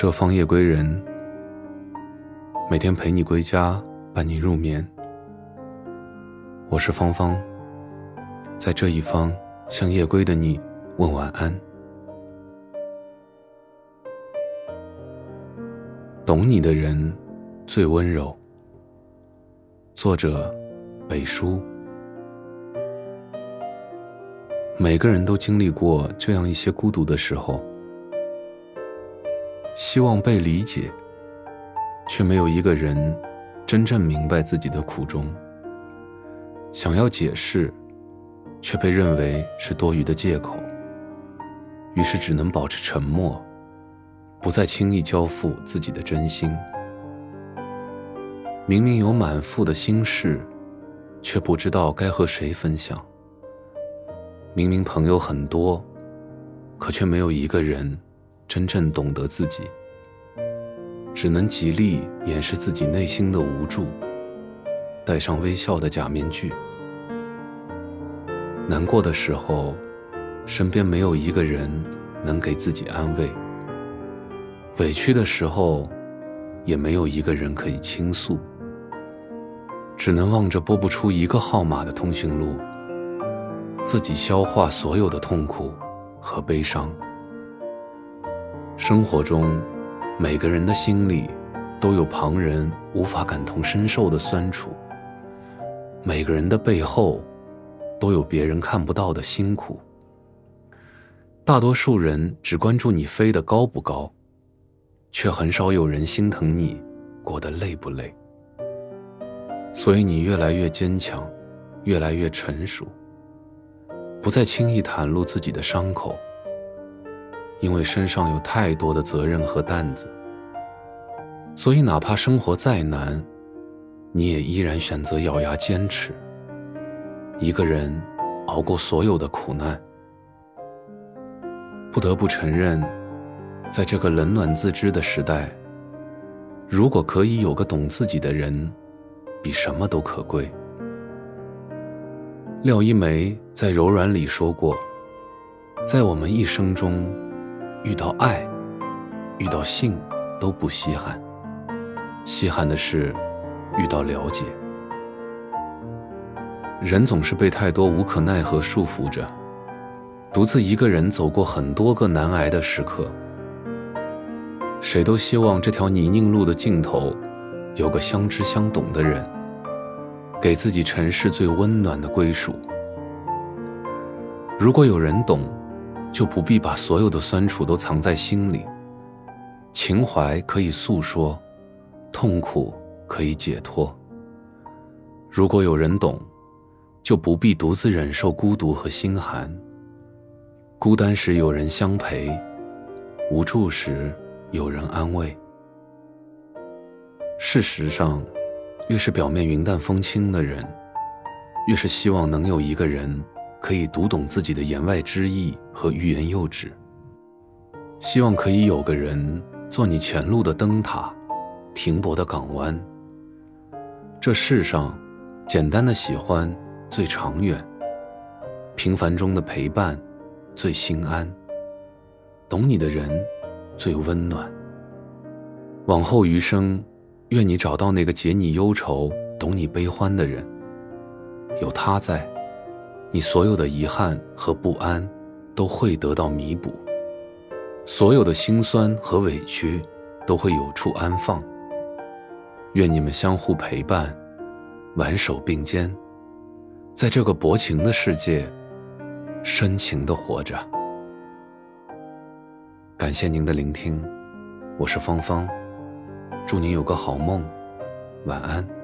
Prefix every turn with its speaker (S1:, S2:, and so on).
S1: 这方夜归人，每天陪你归家，伴你入眠。我是芳芳，在这一方向夜归的你问晚安。懂你的人最温柔。作者：北叔。每个人都经历过这样一些孤独的时候。希望被理解，却没有一个人真正明白自己的苦衷。想要解释，却被认为是多余的借口。于是只能保持沉默，不再轻易交付自己的真心。明明有满腹的心事，却不知道该和谁分享。明明朋友很多，可却没有一个人。真正懂得自己，只能极力掩饰自己内心的无助，戴上微笑的假面具。难过的时候，身边没有一个人能给自己安慰；委屈的时候，也没有一个人可以倾诉。只能望着拨不出一个号码的通讯录，自己消化所有的痛苦和悲伤。生活中，每个人的心里都有旁人无法感同身受的酸楚。每个人的背后都有别人看不到的辛苦。大多数人只关注你飞得高不高，却很少有人心疼你过得累不累。所以你越来越坚强，越来越成熟，不再轻易袒露自己的伤口。因为身上有太多的责任和担子，所以哪怕生活再难，你也依然选择咬牙坚持，一个人熬过所有的苦难。不得不承认，在这个冷暖自知的时代，如果可以有个懂自己的人，比什么都可贵。廖一梅在《柔软》里说过，在我们一生中。遇到爱，遇到性，都不稀罕。稀罕的是遇到了解。人总是被太多无可奈何束缚着，独自一个人走过很多个难挨的时刻。谁都希望这条泥泞路的尽头，有个相知相懂的人，给自己尘世最温暖的归属。如果有人懂。就不必把所有的酸楚都藏在心里，情怀可以诉说，痛苦可以解脱。如果有人懂，就不必独自忍受孤独和心寒。孤单时有人相陪，无助时有人安慰。事实上，越是表面云淡风轻的人，越是希望能有一个人。可以读懂自己的言外之意和欲言又止，希望可以有个人做你前路的灯塔，停泊的港湾。这世上，简单的喜欢最长远，平凡中的陪伴最心安，懂你的人最温暖。往后余生，愿你找到那个解你忧愁、懂你悲欢的人，有他在。你所有的遗憾和不安，都会得到弥补；所有的辛酸和委屈，都会有处安放。愿你们相互陪伴，挽手并肩，在这个薄情的世界，深情的活着。感谢您的聆听，我是芳芳，祝您有个好梦，晚安。